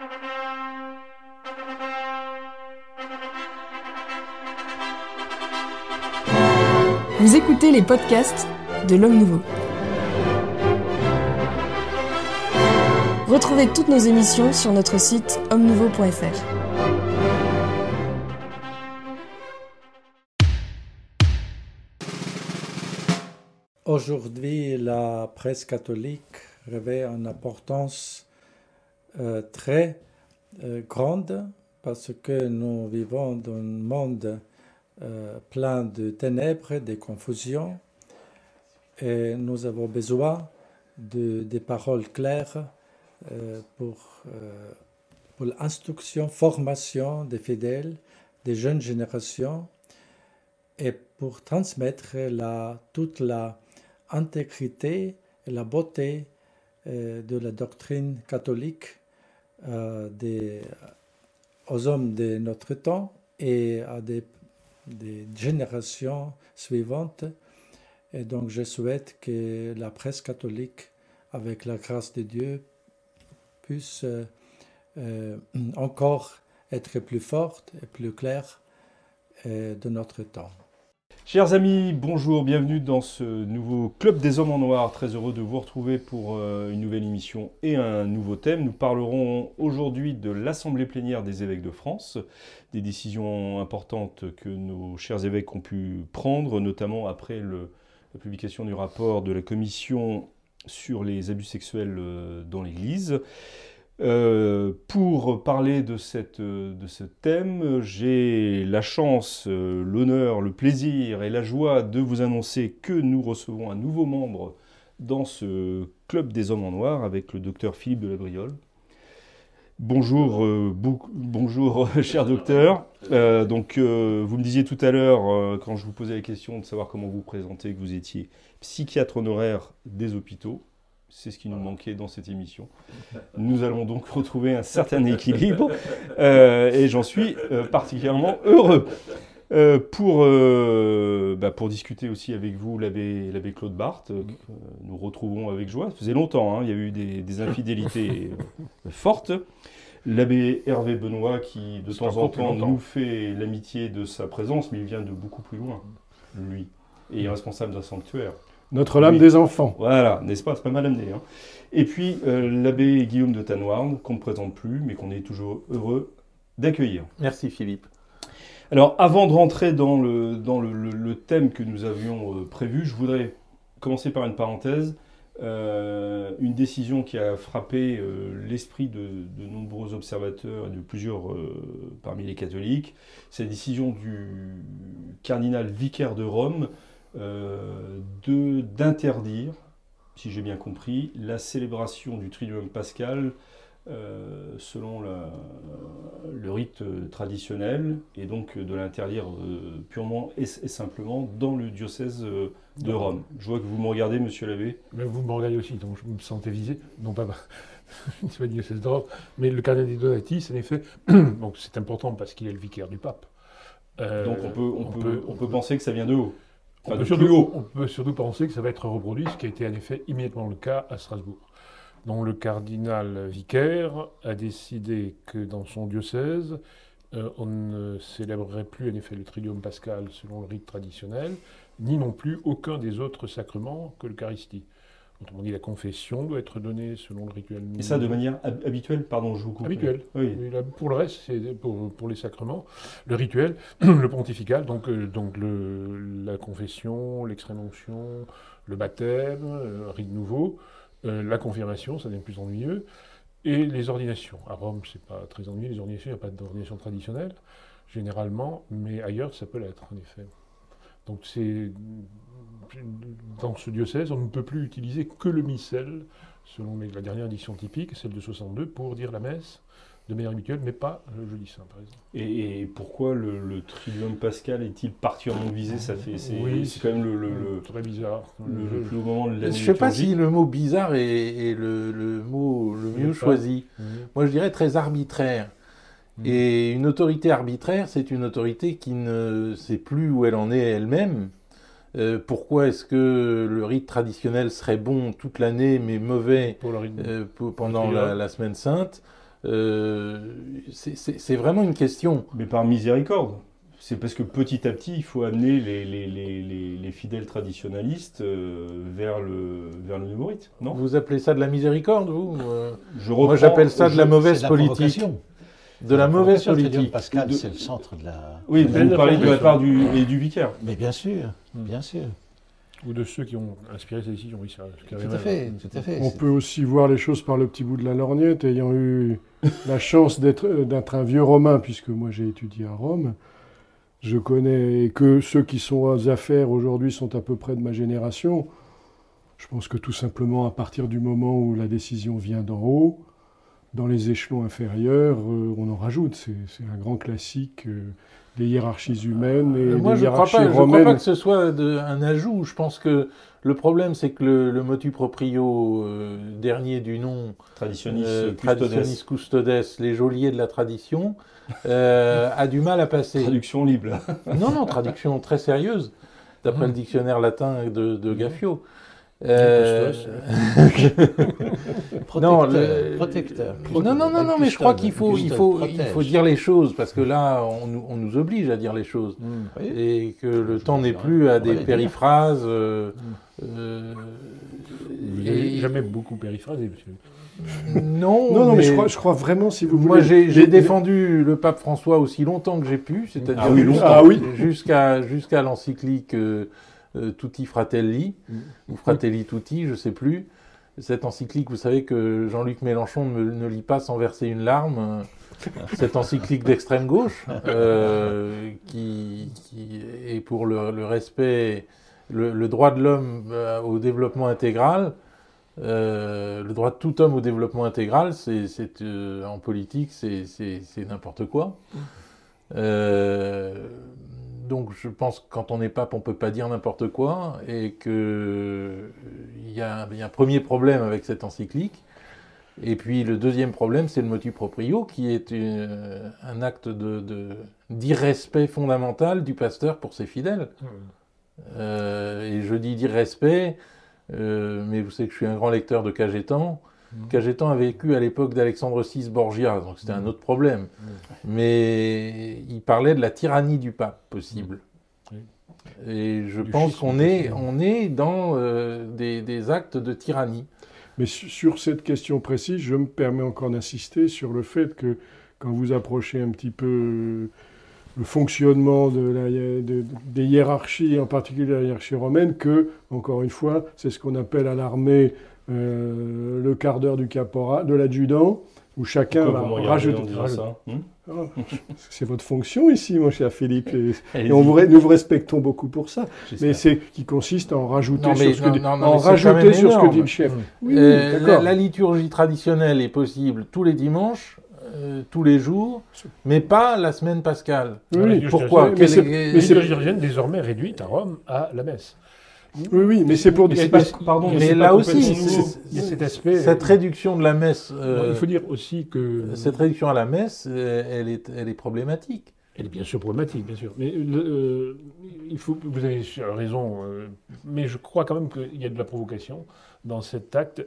Vous écoutez les podcasts de l'Homme Nouveau. Retrouvez toutes nos émissions sur notre site homme-nouveau.fr. Aujourd'hui, la presse catholique revêt une importance euh, très euh, grande parce que nous vivons dans un monde euh, plein de ténèbres, de confusions, et nous avons besoin de, des paroles claires pour, pour l'instruction, formation des fidèles, des jeunes générations, et pour transmettre la, toute la et la beauté de la doctrine catholique des, aux hommes de notre temps et à des générations suivantes. Et donc je souhaite que la presse catholique, avec la grâce de Dieu, puisse euh, euh, encore être plus forte et plus claire euh, de notre temps. Chers amis, bonjour, bienvenue dans ce nouveau Club des Hommes en Noir. Très heureux de vous retrouver pour une nouvelle émission et un nouveau thème. Nous parlerons aujourd'hui de l'Assemblée plénière des évêques de France, des décisions importantes que nos chers évêques ont pu prendre, notamment après la publication du rapport de la Commission sur les abus sexuels euh, dans l'Église. Euh, pour parler de, cette, de ce thème, j'ai la chance, euh, l'honneur, le plaisir et la joie de vous annoncer que nous recevons un nouveau membre dans ce club des hommes en noir avec le docteur Philippe de la Briole. Bonjour, euh, bonjour cher docteur. donc, vous me disiez tout à l'heure, quand je vous posais la question de savoir comment vous présentez, que vous étiez psychiatre honoraire des hôpitaux. C'est ce qui nous manquait dans cette émission. Nous allons donc retrouver un certain équilibre euh, et j'en suis euh, particulièrement heureux. Euh, pour, bah, pour discuter aussi avec vous l'abbé Claude Barthes, nous retrouvons avec joie. Ça faisait longtemps, hein, il y a eu des, infidélités fortes. L'abbé Hervé Benoît qui de temps en temps nous fait l'amitié de sa présence, mais il vient de beaucoup plus loin, lui, et est responsable d'un sanctuaire. Notre-Dame des enfants. Voilà, n'est-ce pas? C'est pas mal amené. Hein. Et puis euh, l'abbé Guillaume de Tanoirne, qu'on ne présente plus, mais qu'on est toujours heureux d'accueillir. Merci Philippe. Alors avant de rentrer dans le, dans le, thème que nous avions euh, prévu, je voudrais commencer par une parenthèse. Euh, une décision qui a frappé l'esprit de, de, nombreux observateurs et de plusieurs parmi les catholiques, c'est la décision du cardinal vicaire de Rome euh, d'interdire, si j'ai bien compris, la célébration du Triduum pascal euh, selon le rite traditionnel et donc de l'interdire euh, purement et, simplement dans le diocèse de Rome. Je vois que vous me regardez, monsieur l'abbé. Mais vous me regardez aussi, donc je me sentais visé. Non pas, le diocèse de Rome, mais le cardinal Donatis, en effet, donc c'est important parce qu'il est le vicaire du pape. donc on peut, on, peut, on peut penser que ça vient de haut. On peut, surtout, on peut, surtout, penser que ça va être reproduit, ce qui a été en effet immédiatement le cas à Strasbourg. dont le cardinal vicaire a décidé que dans son diocèse, euh, on ne célébrerait plus en effet le Triduum pascal selon le rite traditionnel, ni non plus aucun des autres sacrements que l'Eucharistie. Autrement dit, la confession doit être donnée selon le rituel. Et ça de manière habituelle Pardon, je vous coupe. Habituelle. Oui. pour le reste, c'est pour, pour, les sacrements. Le rituel, le pontifical, donc, euh, donc le, la confession, l'extrême-onction, le baptême, euh, rite nouveau, euh, la confirmation, ça devient plus ennuyeux, et les ordinations. À Rome, c'est pas très ennuyeux, les ordinations, il n'y a pas d'ordination traditionnelle, généralement, mais ailleurs, ça peut l'être, en effet. Donc c'est dans ce diocèse, on ne peut plus utiliser que le missel, selon la dernière édition typique, celle de 62, pour dire la messe de manière habituelle, mais pas le jeudi saint, par exemple. Et, pourquoi le, le, triduum pascal est-il particulièrement visé Ça fait, c'est, quand même le, très bizarre. Le, plus moment de Je ne sais pas si le mot bizarre est, le, mot le mieux choisi. Moi, je dirais très arbitraire. Mmh. Et une autorité arbitraire, c'est une autorité qui ne sait plus où elle en est elle-même, euh, pourquoi est-ce que le rite traditionnel serait bon toute l'année mais mauvais euh, pendant la, semaine sainte c'est vraiment une question. Mais par miséricorde c'est parce que petit à petit, il faut amener les, les, les, les fidèles traditionnalistes euh, vers, le, vers le nouveau rite, non? Vous appelez ça de la miséricorde, vous je Moi, j'appelle ça de la mauvaise politique. De la, mauvaise politique. Pascal, c'est le centre de la. Oui, vous parlez de la part du, et du vicaire. Mais bien sûr, bien sûr. Ou de ceux qui ont inspiré ces décisions, oui, ça. Tout à fait, tout à fait. On peut aussi voir les choses par le petit bout de la lorgnette, ayant eu la chance d'être un vieux romain, puisque moi j'ai étudié à Rome. Je connais que ceux qui sont aux affaires aujourd'hui sont à peu près de ma génération. Je pense que tout simplement à partir du moment où la décision vient d'en haut, dans les échelons inférieurs, euh, on en rajoute. C'est un grand classique euh, des hiérarchies humaines et Moi, des je hiérarchies crois pas, romaines. Je ne crois pas que ce soit de, un ajout. Je pense que le problème, c'est que le, motu proprio euh, dernier du nom, traditionnis, traditionnis custodes, les geôliers de la tradition, euh, a du mal à passer. Traduction libre. non, non, traduction très sérieuse, d'après le dictionnaire latin de, de Gaffio. Euh... non, le... protecteur. Non, non, non, non, mais je crois qu'il faut, il faut, il faut dire les choses parce que là, on, on nous oblige à dire les choses mmh. et que le temps n'est plus à des périphrases. Euh, mmh. euh, et... jamais beaucoup périphrasé, monsieur. Non, non, non, mais, je, crois, je, crois, vraiment, si vous voulez. Moi, j'ai défendu le pape François aussi longtemps que j'ai pu, c'est-à-dire ah oui, ah oui. jusqu'à jusqu'à l'encyclique euh, Tutti Fratelli, ou Fratelli Tutti, je ne sais plus. Cette encyclique, vous savez que Jean-Luc Mélenchon ne, ne, lit pas sans verser une larme. Cette encyclique d'extrême gauche, euh, qui, qui, est pour le, le respect, le, le, droit de l'homme euh, au développement intégral. Euh, le droit de tout homme au développement intégral, c'est euh, en politique, c'est n'importe quoi. Euh, donc je pense que quand on est pape, on ne peut pas dire n'importe quoi, et qu'il y, a un premier problème avec cette encyclique. Et puis le deuxième problème, c'est le motu proprio, qui est une, un acte d'irrespect de, fondamental du pasteur pour ses fidèles. Mmh. et je dis d'irrespect, euh, mais vous savez que je suis un grand lecteur de Cagetan. Mmh. Cagetan a vécu à l'époque d'Alexandre VI Borgia, donc c'était un mmh. autre problème. Mmh. Mais il parlait de la tyrannie du pape possible. Et je pense qu'on est, on est dans euh, des, des, actes de tyrannie. Mais sur cette question précise, je me permets encore d'insister sur le fait que quand vous approchez un petit peu le fonctionnement de la, de, des hiérarchies, en particulier la hiérarchie romaine, que, encore une fois, c'est ce qu'on appelle à l'armée euh, le quart d'heure du caporal, de l'adjudant, où chacun va rajouter. Hmm oh, c'est votre fonction ici, mon cher Philippe, et, on vous, nous vous respectons beaucoup pour ça. Mais c'est qui consiste à en rajouter sur ce que, dit, en rajouter sur ce que dit le chef. Oui, euh, la, la, liturgie traditionnelle est possible tous les dimanches euh, tous les jours, mais pas la semaine pascale. Oui, Pourquoi Mais c'est désormais réduite à Rome à la messe. Oui, oui, mais c'est pour dire. Pardon, mais là aussi, il y a cet aspect. Cette réduction de la messe. Euh, il faut dire aussi que. Cette réduction à la messe, euh, elle est, elle est problématique. Elle est bien sûr problématique, bien sûr. Mais il faut, vous avez raison, mais je crois quand même qu'il y a de la provocation dans cet acte.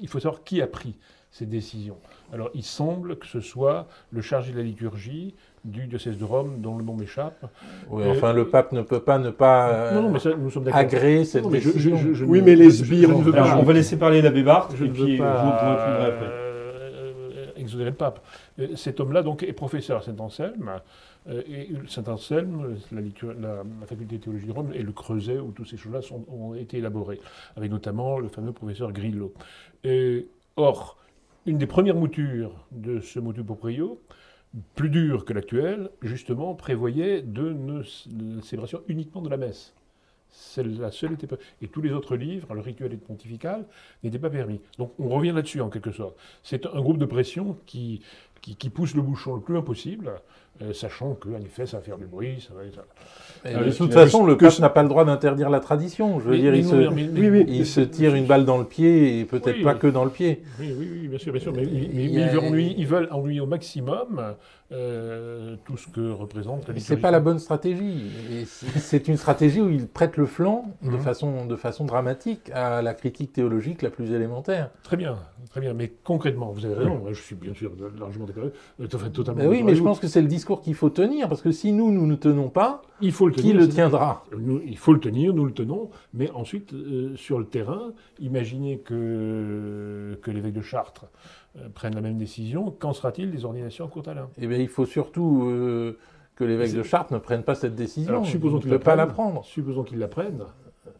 il faut savoir qui a pris ces décisions. Alors, il semble que ce soit le chargé de la liturgie du diocèse de Rome, dont le nom m'échappe. Oui, euh, enfin, le pape ne peut pas ne pas non, mais ça, nous sommes agréer cette décision. oui, mais les sbires... On va laisser parler l'abbé Barthes, je et puis je vous après. Euh, exonérer le pape. Euh, cet homme-là, donc, est professeur à Saint-Anselme. Et Saint-Anselme, la, la, faculté de théologie de Rome, et le Creuset, où toutes ces choses-là ont été élaborées, avec notamment le fameux professeur Grillo. Et, or, une des premières moutures de ce motu proprio, plus dur que l'actuel, justement, prévoyait de ne, célébration uniquement de la messe. C'est la seule était pas. Et tous les autres livres, le rituel et le pontifical, n'étaient pas permis. Donc on revient là-dessus en quelque sorte. C'est un groupe de pression qui, qui, qui pousse le bouchon le plus loin possible, euh, sachant qu'en effet, ça va faire du bruit. Ça va, Ah, de toute façon, le pape n'a pas le droit d'interdire la tradition. Je veux Mais- dire, mais il, non, se, mais- mais- Oui, oui. il se tire une balle dans le pied et peut-être Oui. pas que dans le pied. Oui, oui, oui, bien sûr, bien sûr. Mais, Il a- ils, veulent ennuyer, ils veulent ennuyer au maximum euh, tout ce que représente la liturgie. C'est pas la bonne stratégie. C'est une stratégie où il prête le flanc de, Mhm. façon, de façon dramatique à la critique théologique la plus élémentaire. Très bien, très bien. Mais concrètement, vous avez raison. Je suis bien sûr largement euh, enfin, totalement. Oui, mais je pense que c'est le discours qu'il faut tenir, parce que si nous, nous ne tenons pas, il faut le qui tenir, le c'est- tiendra? Nous, il faut le tenir, nous le tenons, mais ensuite, euh, sur le terrain, imaginez que, que l'évêque de Chartres euh, prenne la même décision. Qu'en sera-t-il des ordinations à Courtalin? Eh bien, il faut surtout euh, que l'évêque de Chartres ne prenne pas cette décision. Alors, supposons il qu'il ne pas la prenne. prendre. Supposons qu'ils la prennent,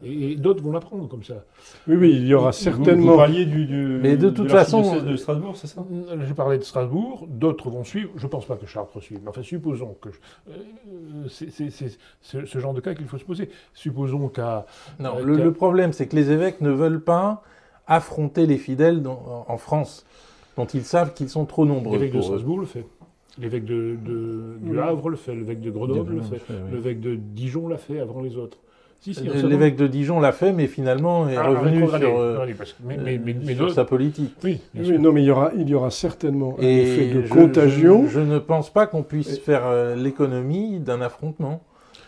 et, et d'autres vont la prendre comme ça. Oui, oui, il y aura Vous- Vous, certainement. parliez du, du- Mais de toute façon- de Strasbourg, c'est ça? J'ai parlé de Strasbourg, d'autres vont suivre. Je ne pense pas que Chartres suive, mais enfin, supposons que. je- euh, c'est c'est- c'est ce, genre de cas qu'il faut se poser. Supposons qu'à. Non, Euh, le, qu'à- le problème, c'est que les évêques ne veulent pas affronter les fidèles dans- en France, dont ils savent qu'ils sont trop nombreux L'évêque de eux. Strasbourg le fait. L'évêque de, de- du. Havre le fait. L'évêque de Grenoble le fait. oui. L'évêque de Dijon l'a fait avant les autres. Si, si, Euh. L'évêque de Dijon l'a fait, mais finalement est Ah, revenu sur, euh, rétrogradé, parce que- mais, mais, mais, mais sur d'autres- sa politique. Oui, non, mais il y aura, il y aura certainement un Et effet de je- contagion. Je, je ne pense pas qu'on puisse Et- faire euh, l'économie d'un affrontement.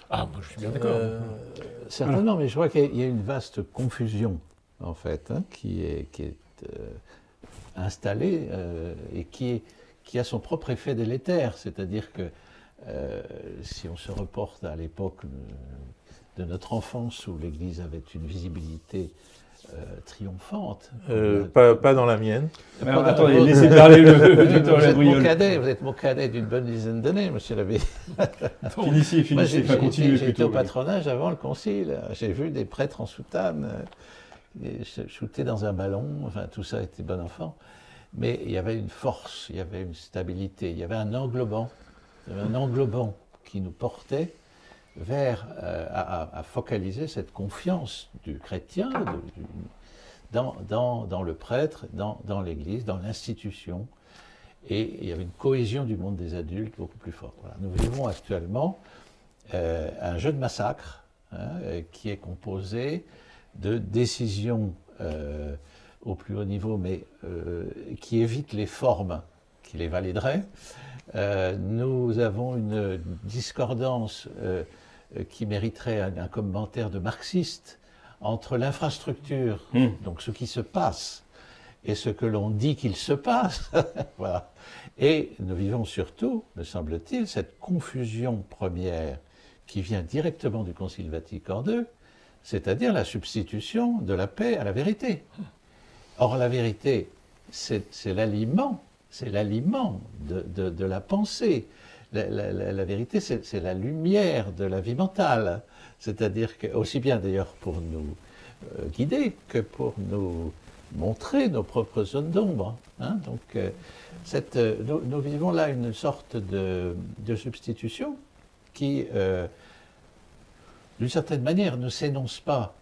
Ah, moi, je suis bien d'accord. Euh, Certainement, mais je crois qu'il y a une vaste confusion, en fait, hein, qui est, qui est euh, installée euh, et qui, est- qui a son propre effet délétère. C'est-à-dire que euh, si on se reporte à l'époque euh, de notre enfance où l'Église avait une visibilité euh, triomphante. euh, Euh, pas, pas dans la mienne. Mais Pas- attendez, vous- laissez parler le, le vous, êtes mon cadet, vous êtes mon cadet d'une bonne dizaine d'années, monsieur l'abbé. Finissez, finissez, j'ai- continuez j'ai été plutôt. au patronage avant le concile. J'ai vu des prêtres en soutane euh, dans un ballon. Enfin, tout ça était bon enfant. Mais il y avait une force, il y avait une stabilité, il y avait un englobant. Il y avait un englobant qui nous portait vers euh, à, focaliser cette confiance du chrétien de- du- dans, dans- dans le prêtre, dans, dans l'Église, dans l'institution. Et il y avait une cohésion du monde des adultes beaucoup plus forte. Voilà. Nous vivons actuellement euh, un jeu de massacre hein, euh, qui est composé de décisions euh, au plus haut niveau, mais qui évite les formes qui les valideraient. Euh, nous avons une discordance euh, euh, qui mériterait un, un commentaire de marxiste entre l'infrastructure, Hmm. donc ce qui se passe, et ce que l'on dit qu'il se passe. voilà. Et nous vivons surtout, me semble-t-il, cette confusion première qui vient directement du Concile Vatican II, c'est-à-dire la substitution de la paix à la vérité. Or, la vérité, c'est l'aliment, c'est l'aliment de, la pensée. La, vérité, c'est la lumière de la vie mentale. C'est-à-dire que, aussi bien d'ailleurs pour nous euh, guider que pour nous montrer nos propres zones d'ombre. hein. Donc, euh, euh, nous, vivons là une sorte de, substitution qui, d'une certaine manière, ne s'énonce pas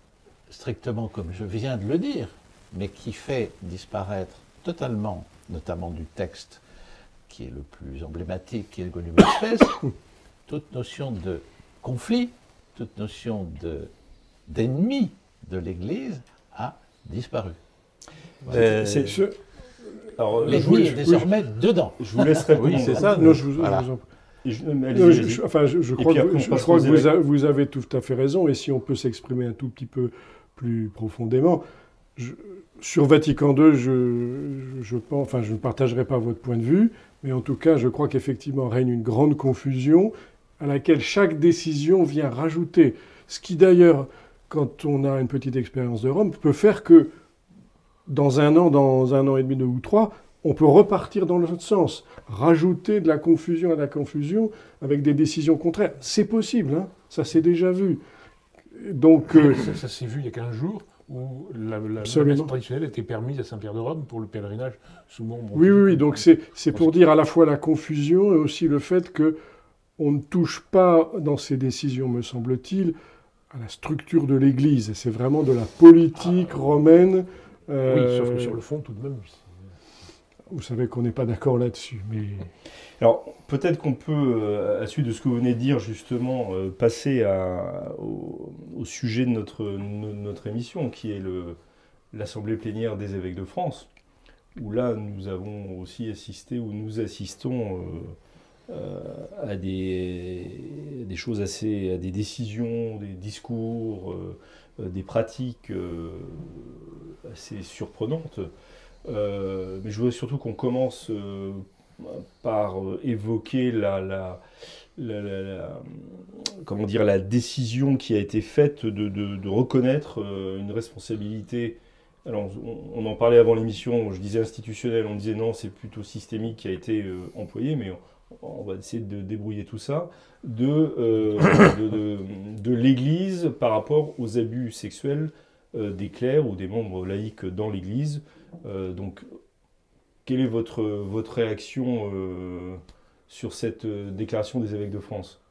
strictement comme je viens de le dire, mais qui fait disparaître totalement, notamment du texte qui est le plus emblématique, qui est le et Spes, toute notion de conflit, toute notion de- d'ennemi de l'Église a disparu. Euh, C'est- Ce- Alors, je, L'ennemi vous, est désormais dedans. je vous laisse répondre. Oui, c'est ça. non, je vous, Voilà. je vous en Et je- mais Non, allez-y, je, allez-y. je- enfin, je, je Et crois que, après, on je passe crois aux que vous, évêques. a- vous avez tout à fait raison, et si on peut s'exprimer un tout petit peu plus profondément, sur Vatican II, je, je ne partagerai pas votre point de vue, mais en tout cas, je crois qu'effectivement règne une grande confusion à laquelle chaque décision vient rajouter. Ce qui d'ailleurs, quand on a une petite expérience de Rome, peut faire que dans un an, dans un an et demi, deux ou trois, on peut repartir dans l'autre sens, rajouter de la confusion à la confusion avec des décisions contraires. C'est possible, hein ça s'est déjà vu. Donc, euh, Ça, ça s'est vu il y a 15 jours où la, la, la Absolument. messe traditionnelle était permise à Saint-Pierre de Rome pour le pèlerinage sous mon oui, oui, oui, donc c'est c'est pour dire à la fois la confusion et aussi le fait que on ne touche pas dans ces décisions, me semble-t-il, à la structure de l'Église. C'est vraiment de la politique romaine. Oui, euh, sauf que sur le fond, tout de même. vous savez qu'on n'est pas d'accord là-dessus. Mais... Alors, peut-être qu'on peut, à la suite de ce que vous venez de dire, justement, passer au, sujet de notre, émission, qui est l'Assemblée plénière des évêques de France, où là, nous avons aussi assisté, ou nous assistons euh, à des, choses assez, à des décisions, des discours, euh, euh, des pratiques assez surprenantes. mais je voudrais surtout qu'on commence par évoquer la, la, la, comment dire, la décision qui a été faite de, reconnaître une responsabilité. Alors, on, en parlait avant l'émission, je disais institutionnelle, on disait non, c'est plutôt systémique qui a été employé, mais on va essayer de débrouiller tout ça, euh, de, de, l'Église par rapport aux abus sexuels euh, des clercs ou des membres laïcs dans l'Église. Euh, donc, quelle est votre, votre réaction sur cette déclaration des évêques de France?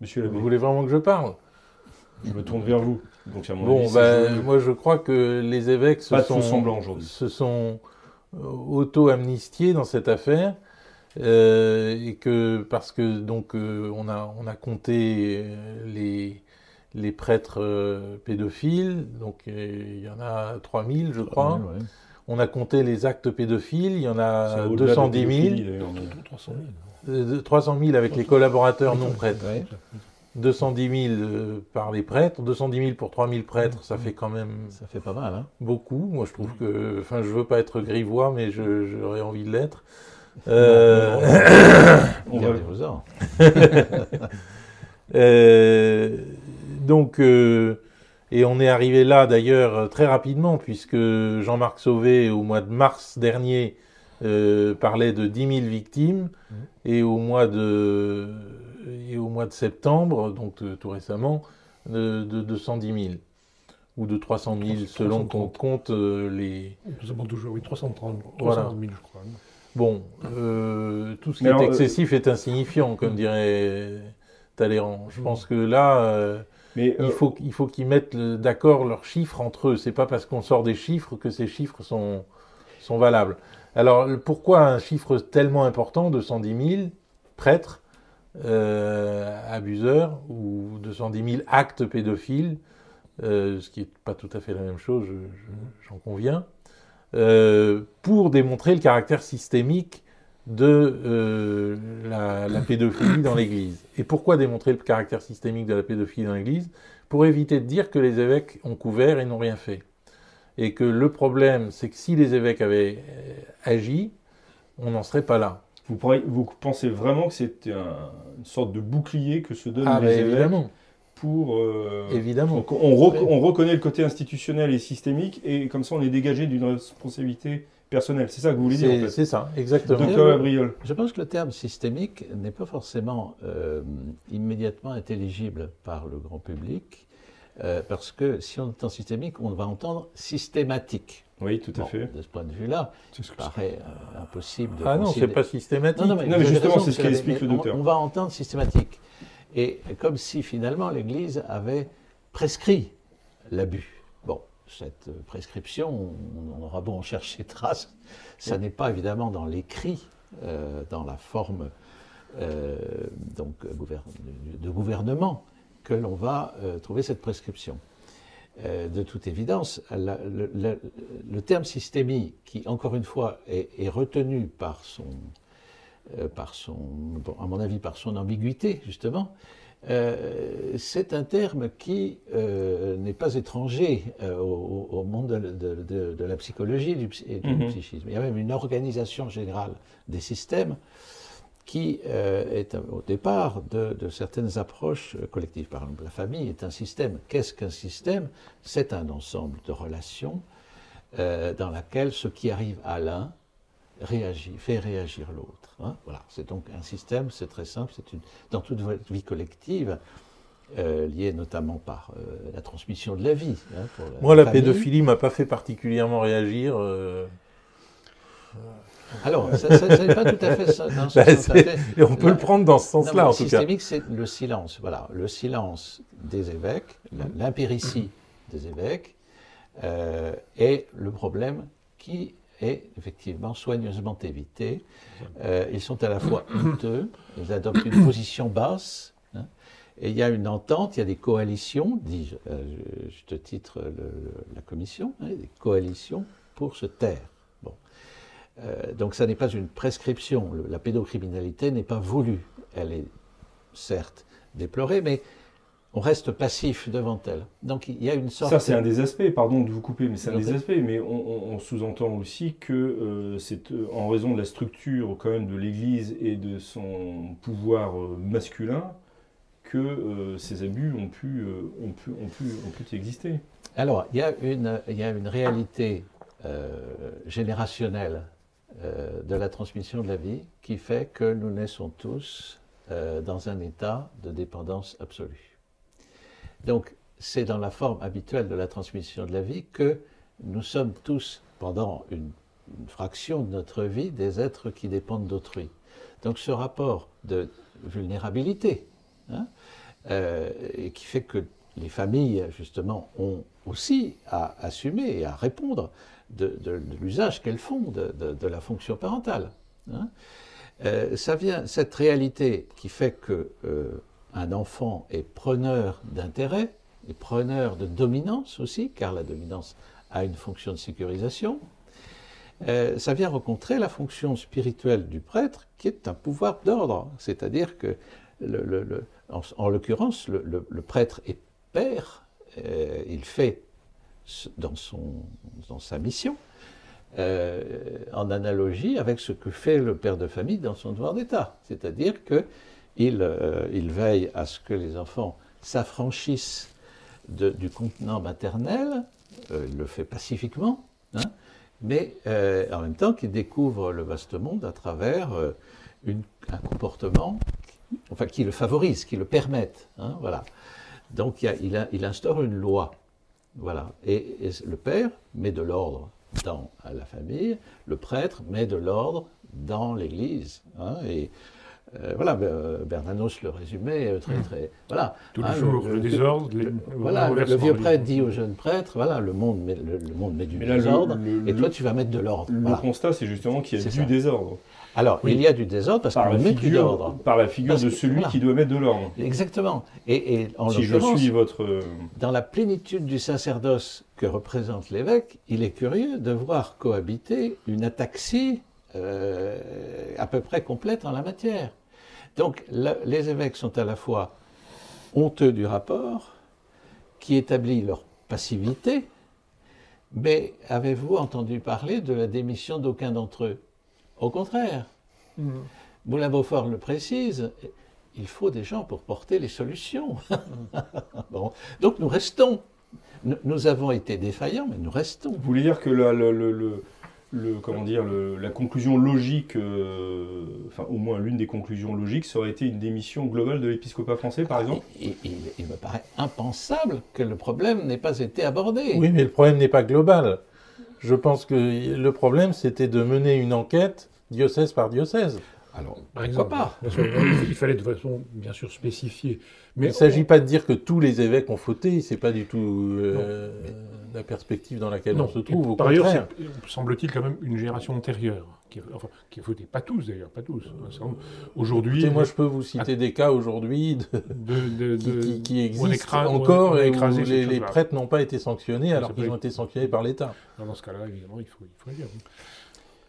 Monsieur Vous voulez vraiment que je parle? Je me tourne vers vous. Donc, bon, ben, moi je crois que les évêques se sont, se sont auto-amnistiés dans cette affaire. Euh, et que parce que donc euh, on a on a compté euh, les les prêtres pédophiles, donc il y en a 3000 je crois. On a compté les actes pédophiles, il y en a 210 000. 300 000. 300 000 avec les collaborateurs non prêtres. 210 000 par les prêtres, 210 000 pour 3 000 prêtres, ça fait quand même. Ça fait pas mal, hein Beaucoup. Moi, je trouve que. Enfin, je veux pas être grivois, mais j'aurais envie de l'être. Euh... euh... euh, et on est arrivé là d'ailleurs très rapidement, puisque Jean-Marc Sauvé, au mois de mars dernier, euh, parlait de 10 000 victimes, mmh. et au mois de, et au mois de septembre, donc tout récemment, de, de 210 000 ou de 300 000 selon qu'on compte les. Nous avons toujours, oui, 330 300 000, je crois. Bon, euh, tout ce qui est euh, excessif est insignifiant, comme dirait Talleyrand. Je pense que là, euh, il faut, il faut qu'ils mettent d'accord leurs chiffres entre eux. C'est pas parce qu'on sort des chiffres que ces chiffres sont, sont valables. Alors, pourquoi un chiffre tellement important, de 110 000 prêtres, abuseurs, ou 210 000 actes pédophiles, ce qui n'est pas tout à fait la même chose, j'en conviens. Euh, pour démontrer le caractère systémique de euh, la, pédophilie dans l'Église. Et pourquoi démontrer le caractère systémique de la pédophilie dans l'Église? Pour éviter de dire que les évêques ont couvert et n'ont rien fait. Et que le problème, c'est que si les évêques avaient euh, agi, on n'en serait pas là. Vous, vous pensez vraiment que c'est une sorte de bouclier que se donnent ah, les évêques évidemment pour. Euh, Évidemment. on, reconnaît le côté institutionnel et systémique, et comme ça, on est dégagé d'une responsabilité personnelle. C'est ça que vous voulez dire en fait. C'est ça, exactement. Docteur Gabriel. Je pense que le terme systémique n'est pas forcément euh, immédiatement intelligible par le grand public, euh, parce que si on entend systémique, on va entendre systématique. Oui, tout à fait. De ce point de vue-là, il paraît impossible de. Ah non, c'est pas systématique. Non, mais, justement, c'est ce qu'explique le docteur. on va entendre systématique. Et comme si finalement l'Église avait prescrit l'abus. Cette prescription, on, aura beau en chercher trace, ça n'est pas évidemment dans l'écrit, euh, dans la forme euh, donc, de gouvernement que l'on va euh, trouver cette prescription. de toute évidence, le, terme systémie, qui encore une fois est, est retenu par son, euh, par son, à mon avis, par son ambiguïté, justement, euh, c'est un terme qui euh, n'est pas étranger au, monde de, la psychologie et du mhm. psychisme. Il y a même une organisation générale des systèmes qui est au départ de, certaines approches collectives. Par exemple, la famille est un système. Qu'est-ce qu'un système? C'est un ensemble de relations dans laquelle ce qui arrive à l'un réagit, fait réagir l'autre. Hein. voilà, c'est donc un système, c'est très simple, c'est une, dans toute vie collective, euh, liée notamment par euh, la transmission de la vie. Hein, Moi, la, pédophilie m'a pas fait particulièrement réagir. Euh. Alors, ça n'est pas tout à fait ça. Ben, on peut le prendre dans ce sens-là, en tout cas. Le systémique, c'est le silence. Voilà, le silence des évêques, l'impéritie des évêques, est le problème qui est effectivement soigneusement évité. Euh, ils sont à la fois honteux, ils adoptent une position basse, hein, et il y a une entente, il y a des coalitions, dis-je, euh, je, te titre la commission, hein, des coalitions pour se taire. Bon. Euh, donc ça n'est pas une prescription, la pédocriminalité n'est pas voulue, elle est certes déplorée, mais on reste passif devant elle. Donc il y a une sorte. Ça, c'est un des aspects, pardon de vous couper, mais c'est un des aspects. Mais on, sous-entend aussi que euh, c'est euh, en raison de la structure quand même de l'Église et de son pouvoir euh, masculin que ces abus ont pu, ont, pu, ont, pu, ont pu exister. Alors, il y a une, il y a une réalité générationnelle de la transmission de la vie qui fait que nous naissons tous dans un état de dépendance absolue. Donc, c'est dans la forme habituelle de la transmission de la vie que nous sommes tous, pendant une, fraction de notre vie, des êtres qui dépendent d'autrui. Donc, ce rapport de vulnérabilité, hein, euh, et qui fait que les familles, justement, ont aussi à assumer et à répondre de, l'usage qu'elles font de, la fonction parentale. Hein. Euh, ça vient, cette réalité qui fait que euh, un enfant est preneur d'intérêt, et preneur de dominance aussi, car la dominance a une fonction de sécurisation, euh, ça vient rencontrer la fonction spirituelle du prêtre, qui est un pouvoir d'ordre. C'est-à-dire que, en, l'occurrence, le, prêtre est père, euh, il fait dans, dans sa mission, euh, en analogie avec ce que fait le père de famille dans son devoir d'État. C'est-à-dire que euh, il, veille à ce que les enfants s'affranchissent du contenant maternel, euh, il le fait pacifiquement, hein, mais euh, en même temps qu'il découvre le vaste monde à travers un comportement enfin, qui le favorise, qui le permette. Hein, voilà. Donc il, instaure une loi. Voilà. Et, le père met de l'ordre dans la famille, le prêtre met de l'ordre dans l'Église. Hein, euh, voilà, euh, Bernanos le résumait euh, très hmm. très. Voilà. Tous les hein, jours, le, désordre. voilà, le, vieux prêtre dit au jeune prêtre voilà, le monde met, le, monde met du désordre, et toi tu vas mettre de l'ordre. Le constat, c'est justement qu'il y a du désordre. Alors, il y a du désordre parce qu'on met de l'ordre. Par la figure de celui qui doit mettre de l'ordre. Exactement. Et, et en si je suis votre. Dans la plénitude du sacerdoce que représente l'évêque, il est curieux de voir cohabiter une ataxie à peu près complète en la matière. Donc les évêques sont à la fois honteux du rapport, qui établit leur passivité, mais avez-vous entendu parler de la démission d'aucun d'entre eux? Au contraire. Mmh. Moulin Beaufort le précise, il faut des gens pour porter les solutions. bon. Donc nous restons. Nous, avons été défaillants, mais nous restons. Vous voulez dire que le le, comment dire, la conclusion logique, euh, enfin au moins l'une des conclusions logiques, ça aurait été une démission globale de l'épiscopat français, par ah, exemple il, me paraît impensable que le problème n'ait pas été abordé. Oui, mais le problème n'est pas global. Je pense que le problème, c'était de mener une enquête diocèse par diocèse. Alors, par exemple, pas Il fallait de façon, bien sûr, spécifier. Mais il ne s'agit pas de dire que tous les évêques ont fauté, c'est pas du tout euh, la perspective dans laquelle on se trouve. par ailleurs, semble-t-il quand même une génération antérieure, qui, enfin, qui a fauté, pas tous d'ailleurs, pas tous. Aujourd'hui. Moi, je peux vous citer des cas aujourd'hui de, qui, existent encore et où les, prêtres n'ont pas été sanctionnés alors qu'ils ont été sanctionnés par l'État. Dans ce cas-là, évidemment, il faut, il faut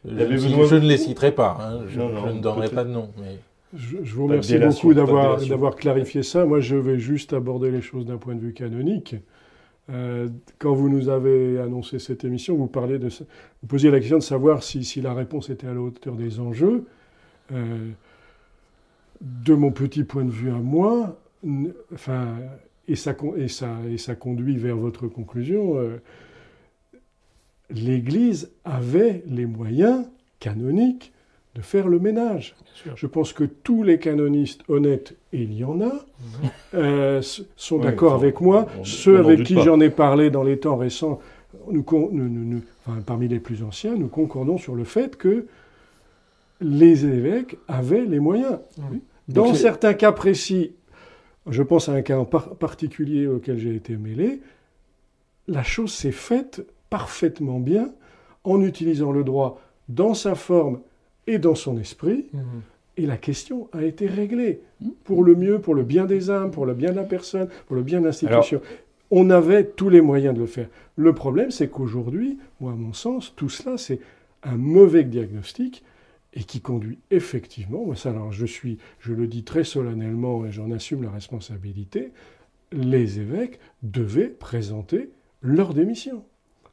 dire. Je, ne les citerai pas, hein. je, ne donnerai pas de nom. Mais... Je, vous remercie beaucoup d'avoir clarifié ça. Moi, je vais juste aborder les choses d'un point de vue canonique. Euh, quand vous nous avez annoncé cette émission, vous, parlez de, vous posiez la question de savoir si, si la réponse était à la hauteur des enjeux. Euh, de mon petit point de vue à moi, enfin, et, ça, et, ça, et ça conduit vers votre conclusion, euh, l'Église avait les moyens canoniques de faire le ménage. Je pense que tous les canonistes honnêtes, et il y en a, mhm. euh, sont d'accord avec moi. Ceux avec qui j'en ai parlé dans les temps récents, nous, parmi les plus anciens, nous concordons sur le fait que les évêques avaient les moyens. Dans certains cas précis, je pense à un cas en particulier auquel j'ai été mêlé, la chose s'est faite parfaitement bien en utilisant le droit dans sa forme et dans son esprit. Mhm. Et la question a été réglée pour le mieux, pour le bien des âmes, pour le bien de la personne, pour le bien de l'institution. On avait tous les moyens de le faire. Le problème, c'est qu'aujourd'hui, moi, à mon sens, tout cela, c'est un mauvais diagnostic et qui conduit effectivement, moi, ça, alors je suis, je le dis très solennellement et j'en assume la responsabilité, les évêques devaient présenter leur démission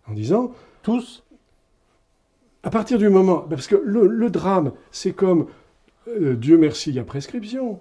en disant Tous à partir du moment, parce que le, le drame, c'est comme euh, Dieu merci, il y a prescription.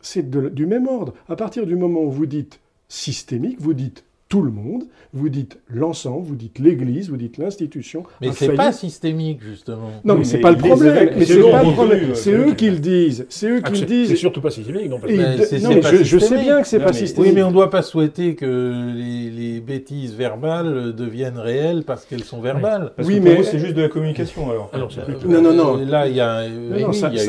C'est du même ordre. À partir du moment où vous dites systémique, vous dites tout le monde, vous dites l'ensemble, vous dites l'Église, vous dites l'institution. Mais c'est pas systémique, justement. Non, mais c'est mais pas le les problème. évêques, Mais c'est pas le problème. C'est euh, eux qui le disent. C'est eux Ah, qui le disent. C'est surtout pas systémique, non je, je sais bien que c'est pas mais- systémique. Oui, mais on ne doit pas souhaiter que les, les bêtises verbales deviennent réelles parce qu'elles sont verbales. Parce Oui, mais- c'est juste de la communication alors. Non, Non, non, Là, il y a, une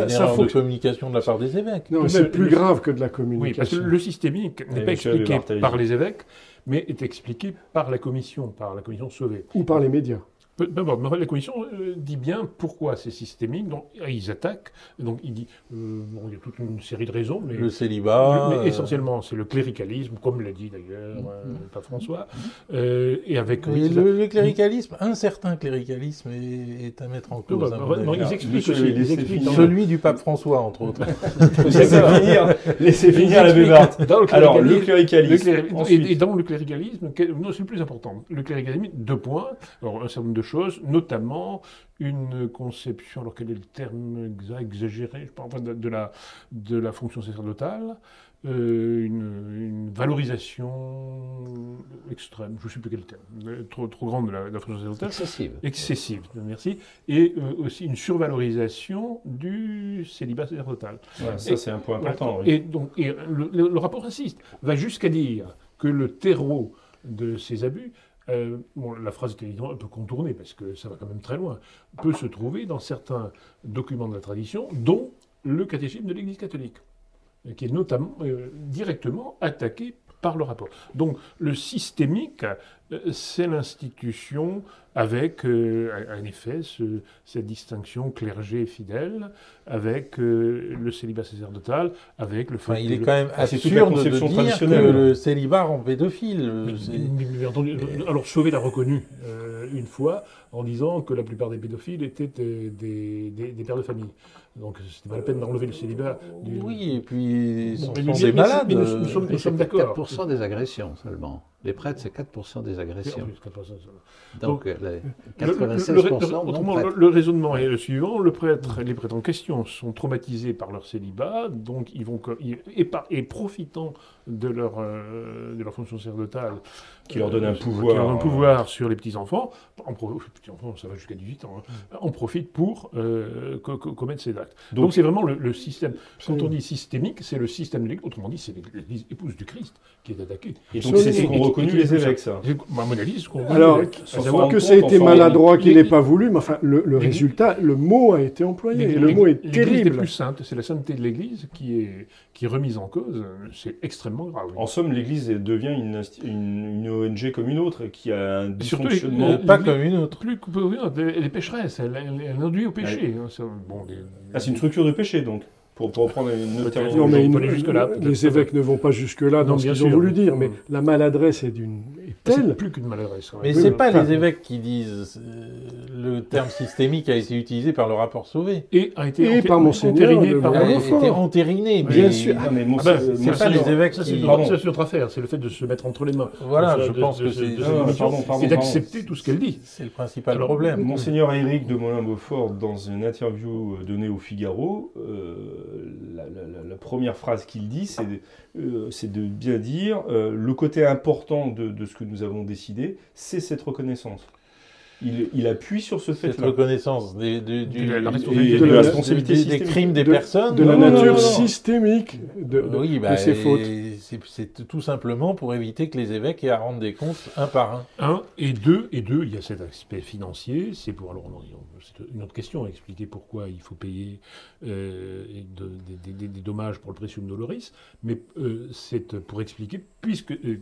erreur de communication de la part des évêques. Non, Le- c'est plus grave que de la Oui, parce que communication. le systémique n'est pas expliqué par les évêques, mais est expliqué par la commission, par la commission sauvée. Ou par les médias. Peu- peu importe, mais la commission euh, dit bien pourquoi c'est systémique, donc ils attaquent, donc il dit, euh, bon, il y a toute une série de raisons, mais, Le célibat. mais euh, essentiellement c'est le cléricalisme, comme l'a dit d'ailleurs euh, le pape François, euh, et avec... ça. le, le cléricalisme, un certain cléricalisme est, est à mettre en cause. bah, bah, non, ils expliquent aussi, ils expliquent Celui du pape François, entre autres. Laissez finir, laissez finir la le Alors, le cléricalisme- le et, et dans le cléricalisme, non, c'est le plus important. Le cléricalisme, deux points. Alors, un certain nombre de notamment une conception, alors quel est le terme exact, exagéré, je de, de la, de la fonction sacerdotale, euh, une, une valorisation extrême, je ne sais plus quel terme, trop, trop grande de la, de la fonction sacerdotale Excessive. excessive, merci, et euh, aussi une survalorisation du célibat sacerdotal. Ça, c'est un point important. oui. Et donc, et le, le- le rapport insiste, va jusqu'à dire que le terreau de ces abus, euh, la phrase est évidemment un peu contournée parce que ça va quand même très loin, peut se trouver dans certains documents de la tradition, dont le catéchisme de l'Église catholique, qui est notamment euh, directement attaqué par le rapport. Donc le systémique, c'est l'institution avec, euh, en effet, ce- cette distinction clergé-fidèle, avec euh, le célibat sacerdotal, avec le fait Enfin, il que est le- quand même Ah, absurde de conception dire que le célibat rend pédophile. Alors Sauvé l'a reconnu euh, une fois en disant que la plupart des pédophiles étaient euh, des, des- des pères de famille. Donc c'était pas la peine d'enlever le célibat. du- Oui, et puis Bon, ce mais- sont mais- des mais- malades. mais nous- euh, nous sommes- Mais c'est d'accord. 4% des agressions seulement. Les prêtres, c'est 4% des agressions. plus. Donc, les Le- le- 96% le- le- non autrement, le, le raisonnement est le suivant le prêtre, les prêtres en question sont traumatisés par leur célibat, donc ils vont ils- et, par- et profitant de leur euh, de leur fonction sacerdotale, Qui leur donne un euh, pouvoir, qui leur donne un euh, pouvoir sur les petits enfants. En petits enfants, ça va jusqu'à 18 ans. hein, en profite pour euh, co- co- commettre ces actes. Donc c'est vraiment le, le système. Quand on dit systémique, c'est le système. de l'Église. Autrement dit, c'est l'Église épouse du Christ qui est attaquée. Et donc, c'est ce qu'ont reconnu les évêques, ça. À mon avis, c'est ce qu'on Alors, savoir que ça a été maladroit, qu'il n'ait pas voulu, mais enfin, le, résultat, le mot a été employé, et le mot est L'Église terrible. plus sainte, c'est la sainteté de l'Église qui est, qui est remise en cause. C'est extrêmement grave. En somme, l'Église devient une, une, une ONG comme une autre qui a un dysfonctionnement. pas comme une autre. Plus elle elle est pécheresse, elle, elle, elle induit au péché. hein, bon, les- Ah, c'est une structure de péché, donc, pour, pour reprendre une autre terminologie. Non, mais peut-être. les évêques ne vont pas jusque-là dans Non, ce bien qu'ils ont voulu dire, mais Mm. la maladresse est, d'une, telle. plus qu'une maladresse. Mais c'est Oui, pas les évêques qui disent euh, le terme systémique a été utilisé par le rapport Sauvé. Et a été par Monseigneur entériné. Bien sûr. Ah, Ah ben, c'est pas les évêques Ça, qui- c'est autre affaire, c'est le fait de se mettre entre les mains. Voilà, je pense que c'est- Ah, et d'accepter tout ce qu'elle dit. C'est le principal problème. Monseigneur Éric de Molin-Beaufort, dans une interview euh, donnée au Figaro, euh, la, première phrase qu'il dit, c'est euh, c'est de bien dire euh, le côté important de, de ce que nous avons décidé, c'est cette reconnaissance. Il, il appuie sur ce Cette fait-là. reconnaissance des, du- De la- responsabilité et de de la responsabilité des- crimes des De- personnes. de la Non, non, non, nature non, non. systémique de, de- oui, de bah, ces fautes. et c'est tout simplement pour éviter que les évêques aient à rendre des comptes un par un. Un et deux, et deux, il y a cet aspect financier. C'est pour alors c'est une autre question à expliquer pourquoi il faut payer euh, des, dommages pour le précieux doloris, mais euh, c'est pour expliquer puisque euh,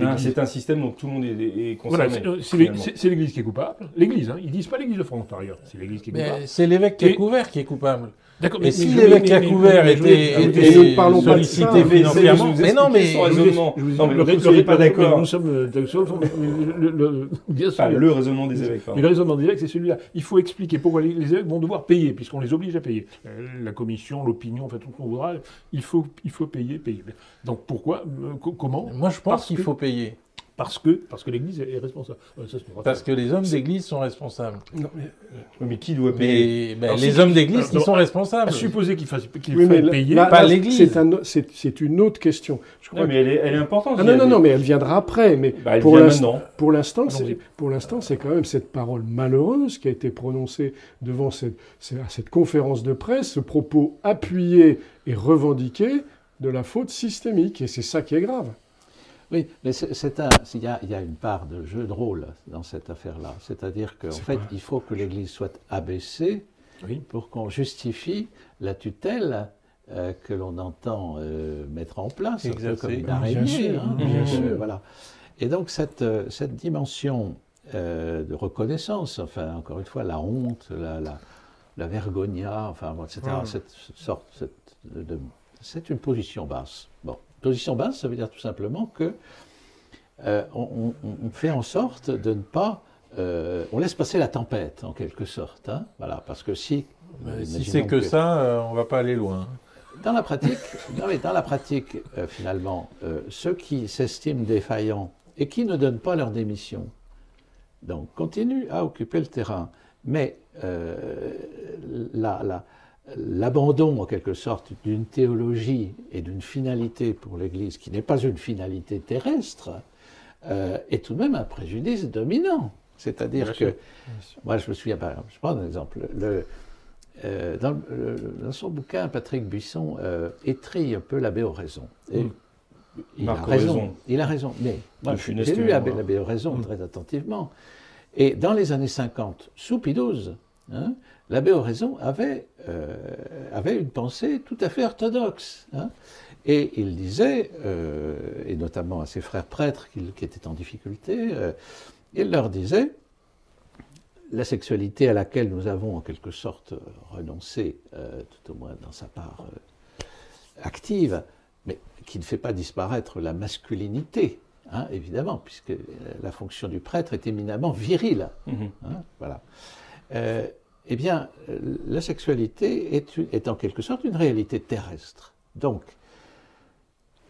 ah, c'est un système dont tout le monde est, concerné. Voilà, c'est l'Église qui est coupable. L'Église, hein, ils disent pas l'Église de France par ailleurs. C'est l'Église qui est coupable. C'est l'évêque qui est couvert qui est coupable. D'accord, mais, si l'évêque qui a couvert était, était sollicité financièrement, mais non, mais raisonnement. Non, mais le pas d'accord. Nous sommes le bien sûr. Le raisonnement des évêques. Mais le raisonnement des évêques, c'est celui-là. Il faut expliquer pourquoi les évêques vont devoir payer, puisqu'on les oblige à payer. La commission, l'opinion, en fait, tout ce qu'on voudra, il faut, il faut payer, payer. Donc pourquoi, comment? Moi, je pense qu'il faut payer parce que, parce que l'Église est responsable. parce que les hommes d'Église sont responsables. Non, mais... qui doit payer ben, Les hommes d'Église, ils sont responsables. À supposer qu'ils fassent payer, pas l'Église. C'est une autre question. Je crois mais elle, est, elle, est, importante. Ah, non, non, non, mais elle viendra après. Mais bah, pour l'instant, pour l'instant, c'est quand même cette parole malheureuse qui a été prononcée devant cette, cette conférence de presse, ce propos appuyé et revendiqué de la faute systémique. Et c'est ça qui est grave. Oui, mais il y, a, une part de jeu de rôle dans cette affaire-là. C'est-à-dire qu'en fait, il faut que l'Église soit abaissée pour qu'on justifie la tutelle euh, que l'on entend euh, mettre en place, un peu comme une araignée. Hein, bien sûr. voilà. Et donc cette, euh, cette dimension de reconnaissance, enfin encore une fois, la honte, la, la, la vergogna, enfin etc., cette sorte, c'est une position basse. Bon. Position basse, ça veut dire tout simplement que euh, on, fait en sorte de ne pas. Euh, on laisse passer la tempête, en quelque sorte. Hein, voilà, parce que si. si c'est que, ça, euh, on ne va pas aller loin. Dans la pratique, dans la pratique finalement, ceux qui s'estiment défaillants et qui ne donnent pas leur démission, donc continuent à occuper le terrain. Mais la, la, l'abandon en quelque sorte d'une théologie et d'une finalité pour l'Église qui n'est pas une finalité terrestre euh, est tout de même un préjudice dominant. C'est-à-dire que, moi je me souviens, je prends un exemple, le, euh, dans, son bouquin, Patrick Buisson euh, étrit un peu l'abbé Oraison. Et mm. il, a raison, il a raison. Mais moi, j'ai lu l'abbé Oraison mm. très attentivement. Et dans les années 50, sous XII, hein, l'abbé Oraison avait, euh, avait une pensée tout à fait orthodoxe. Hein. Et il disait, euh, et notamment à ses frères prêtres qui, étaient en difficulté, euh, il leur disait, la sexualité à laquelle nous avons en quelque sorte renoncé, tout au moins dans sa part active, mais qui ne fait pas disparaître la masculinité, hein, évidemment, puisque la fonction du prêtre est éminemment virile. Mm-hmm. Hein, voilà eh bien, euh, la sexualité est, en quelque sorte une réalité terrestre. Donc,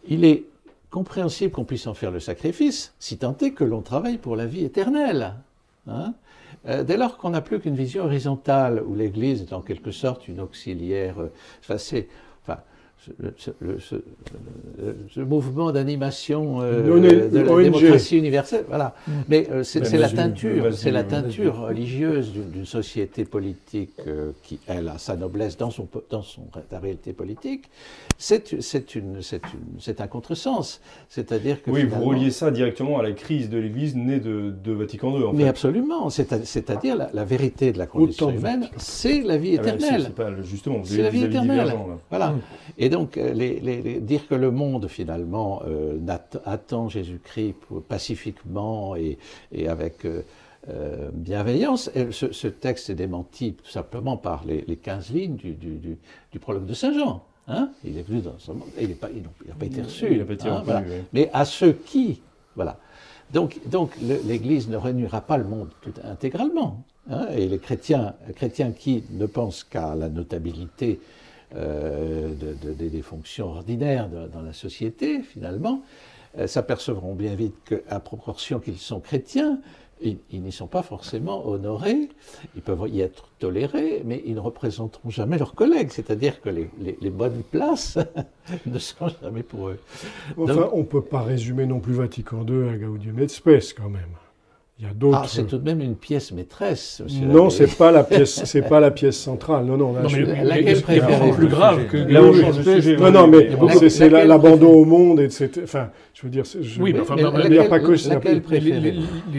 il est compréhensible qu'on puisse en faire le sacrifice, si tant est que l'on travaille pour la vie éternelle. Hein. Euh, dès lors qu'on n'a plus qu'une vision horizontale, où l'Église est en quelque sorte une auxiliaire, euh, enfin, ce, mouvement d'animation euh, de la démocratie universelle, voilà. Mm. Mais euh, c'est la teinture, c'est la teinture religieuse d'une société politique euh, qui, elle, a sa noblesse dans son dans son sa réalité politique. C'est c'est une c'est un contresens. C'est-à-dire que oui, vous reliez ça directement à la crise de l'Église née de, de, Vatican II. En mais absolument. C'est-à-dire la, vérité de la condition humaine, c'est la vie ah ben, éternelle. justement, c'est la vie éternelle. Voilà. Mm. Et et donc, euh, les, dire que le monde, finalement, euh, attend Jésus-Christ pacifiquement et, avec euh, bienveillance, ce, texte est démenti tout simplement par les, 15 lignes du, prologue de Saint Jean. Hein. il est venu dans ce monde, il n'a pas, pas, été reçu. Il pas été hein, Mais à ceux qui, voilà. Donc, donc l'Église ne réunira pas le monde tout, intégralement. Hein. et les chrétiens, chrétiens qui ne pensent qu'à la notabilité euh, des fonctions ordinaires dans la société, finalement, euh, s'apercevront bien vite qu'à proportion qu'ils sont chrétiens, ils, n'y sont pas forcément honorés, ils peuvent y être tolérés, mais ils ne représenteront jamais leurs collègues, c'est-à-dire que les, bonnes places ne sont jamais pour eux. Enfin, on ne peut pas résumer non plus Vatican II à Gaudium et Spes quand même. Il y a d'autres. Ah, c'est tout de même une pièce maîtresse. Non, c'est pas la pièce, c'est pas la pièce centrale. Non, non. là, Non, je- mais laquelle y a préférez-vous plus grave que Là, on Oui, change de oui. sujet. non, non, mais c'est, c'est la- laquelle l'abandon préférez- au monde, etc. Enfin, je veux dire, c'est- je- Oui, mais enfin, Mais il n'y a laquelle- pas que ça. laquelle préférez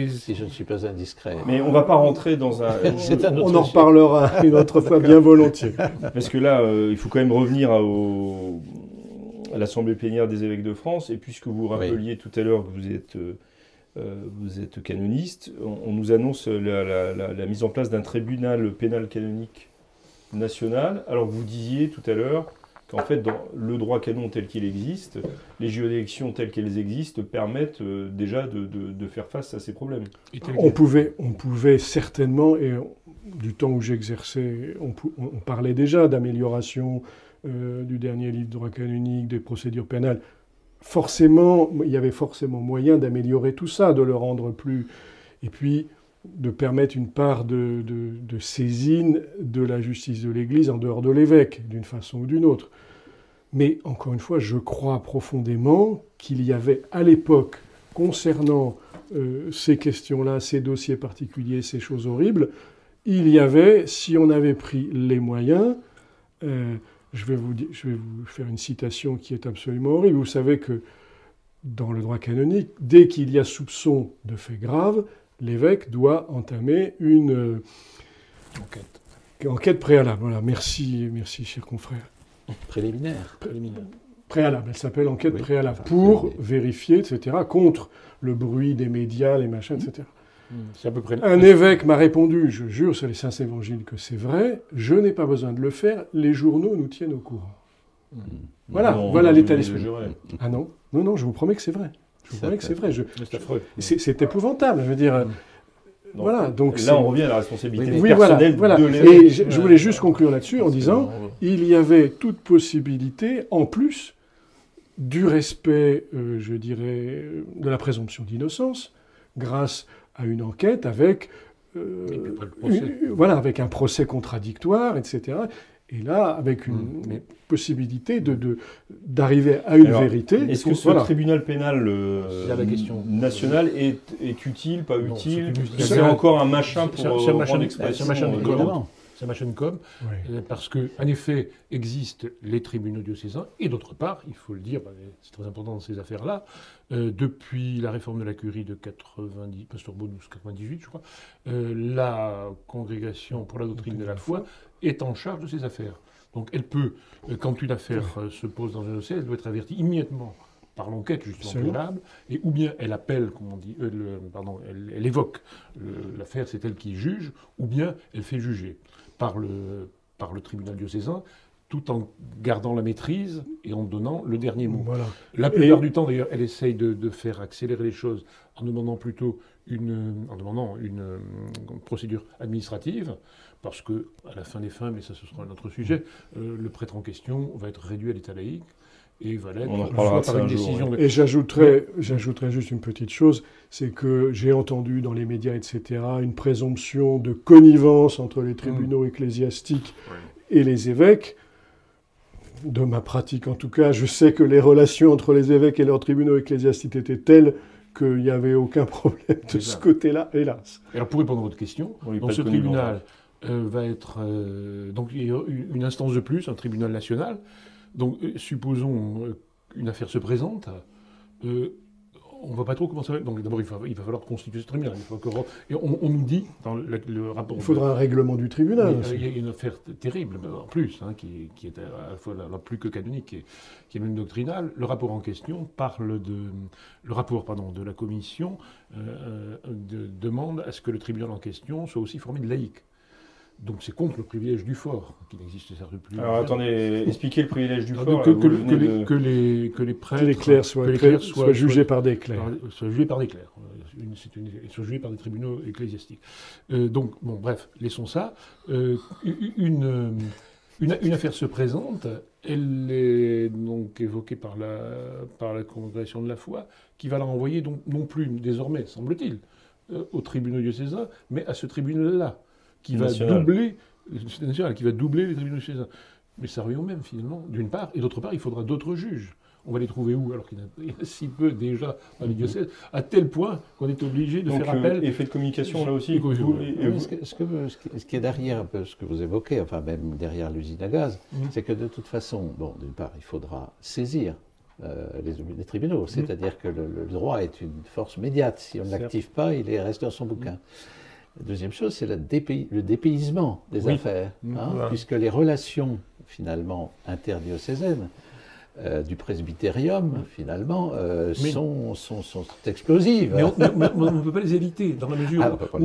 Si je ne suis pas indiscret. Mais on va pas rentrer dans un. C'est un autre on en reparlera une autre fois, bien volontiers. Parce que là, euh, il faut quand même revenir à, au- à l'Assemblée plénière des évêques de France. Et puisque vous rappeliez tout à l'heure que vous êtes, euh, vous êtes canoniste, on, on nous annonce la, la- la- la mise en place d'un tribunal pénal canonique national. Alors que vous disiez tout à l'heure qu'en fait, dans le droit canon tel qu'il existe, les juridictions telles qu'elles existent permettent euh, déjà de, de- de faire face à ces problèmes. On pouvait, on pouvait certainement, et du temps où j'exerçais, on parlait déjà d'amélioration euh, du dernier livre de droit canonique, des procédures pénales. Forcément, il y avait forcément moyen d'améliorer tout ça, de le rendre plus. Et puis, de permettre une part de, saisine de la justice de l'Église en dehors de l'évêque, d'une façon ou d'une autre. Mais encore une fois, je crois profondément qu'il y avait à l'époque, concernant euh, ces questions-là, ces dossiers particuliers, ces choses horribles, il y avait, si on avait pris les moyens, euh, je, vais vous, di- je vais vous faire une citation qui est absolument horrible. Vous savez que dans le droit canonique, dès qu'il y a soupçon de faits graves, l'évêque doit entamer une euh, Enquête. enquête préalable. Voilà, merci, merci, cher confrère. Préliminaire. préliminaire. Préalable, elle s'appelle enquête Oui, préalable, enfin, pour vérifier, etc., contre le bruit des médias, les machins, etc. C'est à peu près. Un évêque m'a répondu, je jure sur les saints évangiles que c'est vrai, je n'ai pas besoin de le faire, les journaux nous tiennent au courant. Voilà, Non, voilà non, l'état d'esprit. Ah non, non, non, je vous promets que c'est vrai. Je vous promets que c'est vrai. Je- C'est affreux. C'est c'est épouvantable, je veux dire. Donc, Voilà, donc là, on revient à la responsabilité Oui, Oui, voilà, personnelle voilà. de l'évêque. Et je, je voulais juste conclure là-dessus en disant, il y avait toute possibilité, en plus du respect, euh, je dirais, de la présomption d'innocence, grâce à une enquête avec, euh, une- voilà, avec un procès contradictoire, etc. Et là, avec une Mm, mais- possibilité de, de- d'arriver à une Alors, vérité. Est-ce que ce Voilà. tribunal pénal euh, la question. national est, est utile, pas Non, utile? c'est encore un machin pour un euh, l'expression. un machin de euh. C'est machin com, euh, parce que, en effet, existent les tribunaux diocésains, et d'autre part, il faut le dire, bah, c'est très important dans ces affaires-là, euh, depuis la réforme de la curie de 90, Pasteur Bonus 98, je crois, euh, la congrégation pour la doctrine de la foi est en charge de ces affaires. Donc elle peut, euh, quand une affaire se pose dans un dossier, elle doit être avertie immédiatement par l'enquête justement préalable, et ou bien elle appelle, comme on dit, euh, le- pardon, elle, elle évoque l'affaire, c'est elle qui juge, ou bien elle fait juger par le, par le tribunal diocésain, tout en gardant la maîtrise et en donnant le dernier mot. Voilà. La plupart Et- du temps, d'ailleurs, elle essaye de, de faire accélérer les choses en demandant plutôt une, en demandant une euh, procédure administrative, parce que, à la fin des fins, mais ça ce sera un autre sujet, euh, le prêtre en question va être réduit à l'état laïque et va l'être On en soit par une un jour, décision de... Et j'ajouterais, j'ajouterais juste une petite chose, c'est que j'ai entendu dans les médias, etc., une présomption de connivence entre les tribunaux ecclésiastiques et les évêques. De ma pratique, en tout cas, je sais que les relations entre les évêques et leurs tribunaux ecclésiastiques étaient telles qu'il n'y avait aucun problème de ce côté-là, hélas. Et alors, pour répondre à votre question, Oui, de ce tribunal euh, va être... euh, donc il y a une une instance de plus, un tribunal national. Donc, euh, supposons euh, qu'une affaire se présente, euh, on ne voit pas trop comment ça va. Donc d'abord, il, va- il va falloir constituer ce tribunal. Il faut que- et on, on nous dit, dans le, le rapport... Il faudra un règlement du tribunal. Il y a une affaire terrible, en plus, hein, qui, qui est à la fois la, la plus que canonique, qui est, qui est même doctrinale. Le rapport en question parle de, le rapport pardon, de la commission euh, de- demande à ce que le tribunal en question soit aussi formé de laïcs. Donc c'est contre le privilège du fort, qui n'existe certes plus. Alors attendez, expliquez le privilège du fort. que, là, que- vous que venez les, de- que les- que les prêtres, Que les clercs soient, que les très- clercs soient jugés par des clercs. par- soient jugés par des clercs, euh, une- une- soient jugés par des tribunaux ecclésiastiques. Euh, donc, bon, bref, laissons ça. Euh, une, euh, une, une affaire se présente, elle est donc évoquée par la, par la congrégation de la foi, qui va la renvoyer donc non plus désormais, semble-t-il, euh, au tribunal diocésain, mais à ce tribunal-là, qui va National. doubler, national, qui va doubler les tribunaux. Mais ça revient au même finalement, d'une part, et d'autre part, il faudra d'autres juges. on va les trouver où Alors qu'il y en a si peu déjà dans les diocèses, à tel point qu'on est obligé de Donc, faire euh, appel. effet de communication là aussi. Et Vous- vous- ce, que- ce que- ce qui- ce qui est derrière un peu ce que vous évoquez, enfin même derrière l'usine à gaz, Mhm. c'est que de toute façon, bon, d'une part, il faudra saisir euh, les, les tribunaux, c'est-à-dire que le, le droit est une force médiate. Si on ne l'active pas, il est- reste dans son bouquin. La deuxième chose, c'est le dépaysement des Oui. affaires, Mhm. hein, Voilà. puisque les relations finalement interdiocésaines euh, du presbytérium, finalement, euh, Mais- sont, sont, sont explosives. Mais on ne peut pas les éviter, dans la mesure Ah, où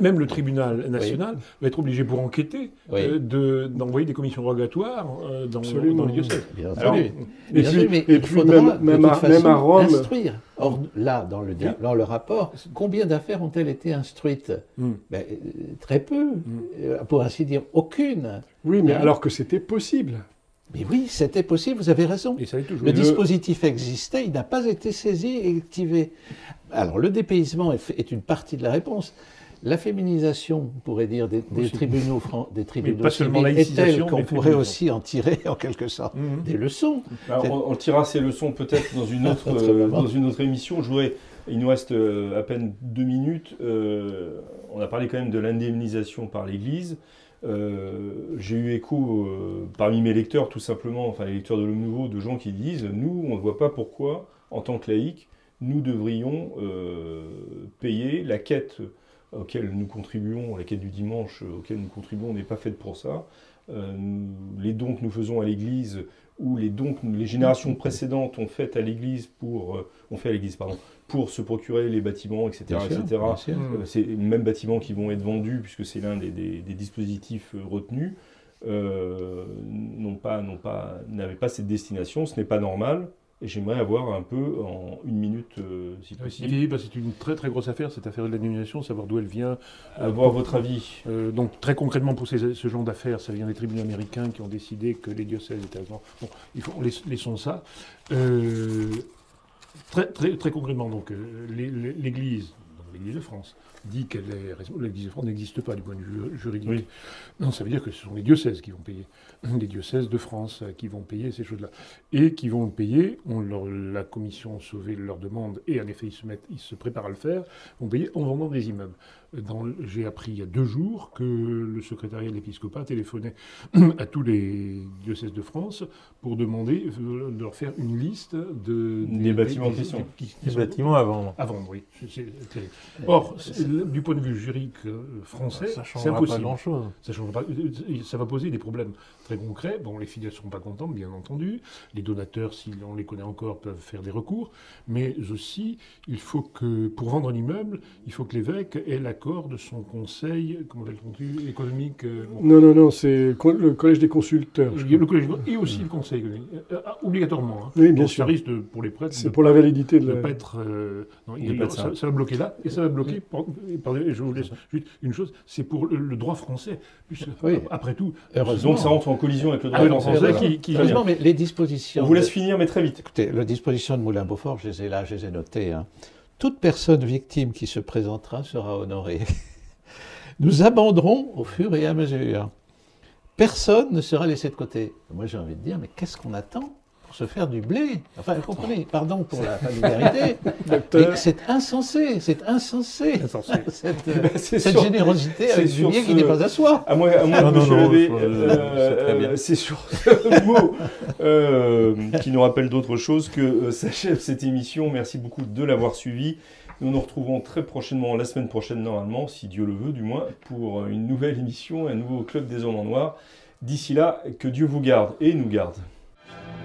même- le tribunal national va être obligé, pour enquêter, Oui. euh, de- d'envoyer des commissions rogatoires euh, dans, les diocèses. Bien Alors, entendu. Et puis- mais et puis faudra même- de même toute à- façon même à Rome- instruire. Or, là, dans le, dans le rapport, combien d'affaires ont-elles été instruites Hmm. Ben, Très peu, Euh, pour ainsi dire aucune. Oui, mais Hein alors que c'était possible. Mais oui, c'était possible, vous avez raison. Et ça l'est toujours. Le Le- dispositif existait, il n'a pas été saisi et activé. Alors, le dépaysement est, une partie de la réponse. La féminisation, on pourrait dire, des, tribunaux, fran- des tribunaux pas seulement civils est telle qu'on pourrait aussi en tirer, en quelque sorte, Mhm. des leçons. Alors, on, tirera ces leçons peut-être dans une autre, euh, moment. dans une autre émission. Je voudrais, il nous reste euh, à peine deux minutes. Euh, on a parlé quand même de l'indemnisation par l'Église. Euh, J'ai eu écho euh, parmi mes lecteurs, tout simplement, enfin les lecteurs de l'Homme Nouveau, de gens qui disent nous, on ne voit pas pourquoi, en tant que laïcs, nous devrions euh, payer la quête auquel nous contribuons, la quête du dimanche auquel nous contribuons n'est pas faite pour ça. Les dons que nous faisons à l'Église ou les dons que les générations précédentes ont fait à l'Église pour, euh, ont fait à l'Église pardon, pour se procurer les bâtiments, etc., Bien etc. sûr. Euh, c'est les mêmes bâtiments qui vont être vendus puisque c'est l'un des, des- des dispositifs euh, retenus. euh, n'ont pas, n'ont pas, n'avaient pas cette destination. Ce n'est pas normal. Et j'aimerais avoir un peu en une minute, euh, si Ah, possible, si, bah, c'est une très très grosse affaire, cette affaire de l'annulation, savoir d'où elle vient. avoir votre avis. Euh, donc très concrètement pour ces- ce genre d'affaires, ça vient des tribunaux américains qui ont décidé que les diocèses étaient avant. Bon, il faut, laissons ça. Euh, très, très, très concrètement, donc euh, l'É- l'É- l'Église, l'Église de France, dit qu'elle est responsable. L'Église de France n'existe pas du point de vue juridique. Oui. Non, ça veut dire que ce sont les diocèses qui vont payer, les diocèses de France qui vont payer ces choses-là et qui vont le payer. On leur- la commission sauvée leur demande et en effet ils se mettent, ils se préparent à le faire. Vont payer en vendant des immeubles. J'ai appris il y a deux jours que le secrétariat de l'épiscopat téléphonait à tous les diocèses de France pour demander euh, de leur faire une liste de Des bâtiments en question. qui- qui Les sont- bâtiments à vendre. à vendre, oui. Terrible. Or, du point de vue juridique euh, français, Ça changera pas impossible. grand-chose. Ça, change pas- euh, ça va poser des problèmes très concrets. Bon, les fidèles ne seront pas contents, bien entendu. Les donateurs, si on les connaît encore, peuvent faire des recours. Mais aussi, il faut que, pour vendre un immeuble, il faut que l'évêque ait l'accord de son conseil, comment appelle-t-on, économique. euh, bon. Non, non, non, c'est le collège des consulteurs. le collège et aussi le conseil, euh, ah, obligatoirement. hein. Oui, bien Donc, sûr. Ça risque de, pour les prêtres C'est de pour la validité de ne la... pas être. euh, non, il- De pas être ça, ça. ça va bloquer là, et ça va bloquer. pardon, je vous laisse juste une chose c'est pour le, le droit français. puisque, Oui. Après tout, Heureusement. Donc ça rentre en collision avec le droit ah, français. voilà. qui. mais les dispositions. On vous de- laisse finir, mais très vite. Écoutez, les dispositions de Moulin-Beaufort, je les ai là, je les ai notées. hein. Toute personne victime qui se présentera sera honorée. Nous amenderons au fur et à mesure. Personne ne sera laissé de côté. Moi, j'ai envie de dire, mais qu'est-ce qu'on attend? Se faire du blé Enfin, vous comprenez, pardon pour la familiarité, mais c'est insensé, c'est insensé, Insensé. cette, euh, Eh ben, c'est cette sur- générosité avec du blé qui n'est pas à soi. À moins, à moins Non, que non, euh, c'est euh, c'est sur ce mot euh, qui nous rappelle d'autres choses que euh, s'achève cette émission. Merci beaucoup de l'avoir suivi. Nous nous retrouvons très prochainement, la semaine prochaine normalement, si Dieu le veut du moins, pour une nouvelle émission, un nouveau Club des Hommes en Noir. D'ici là, que Dieu vous garde et nous garde.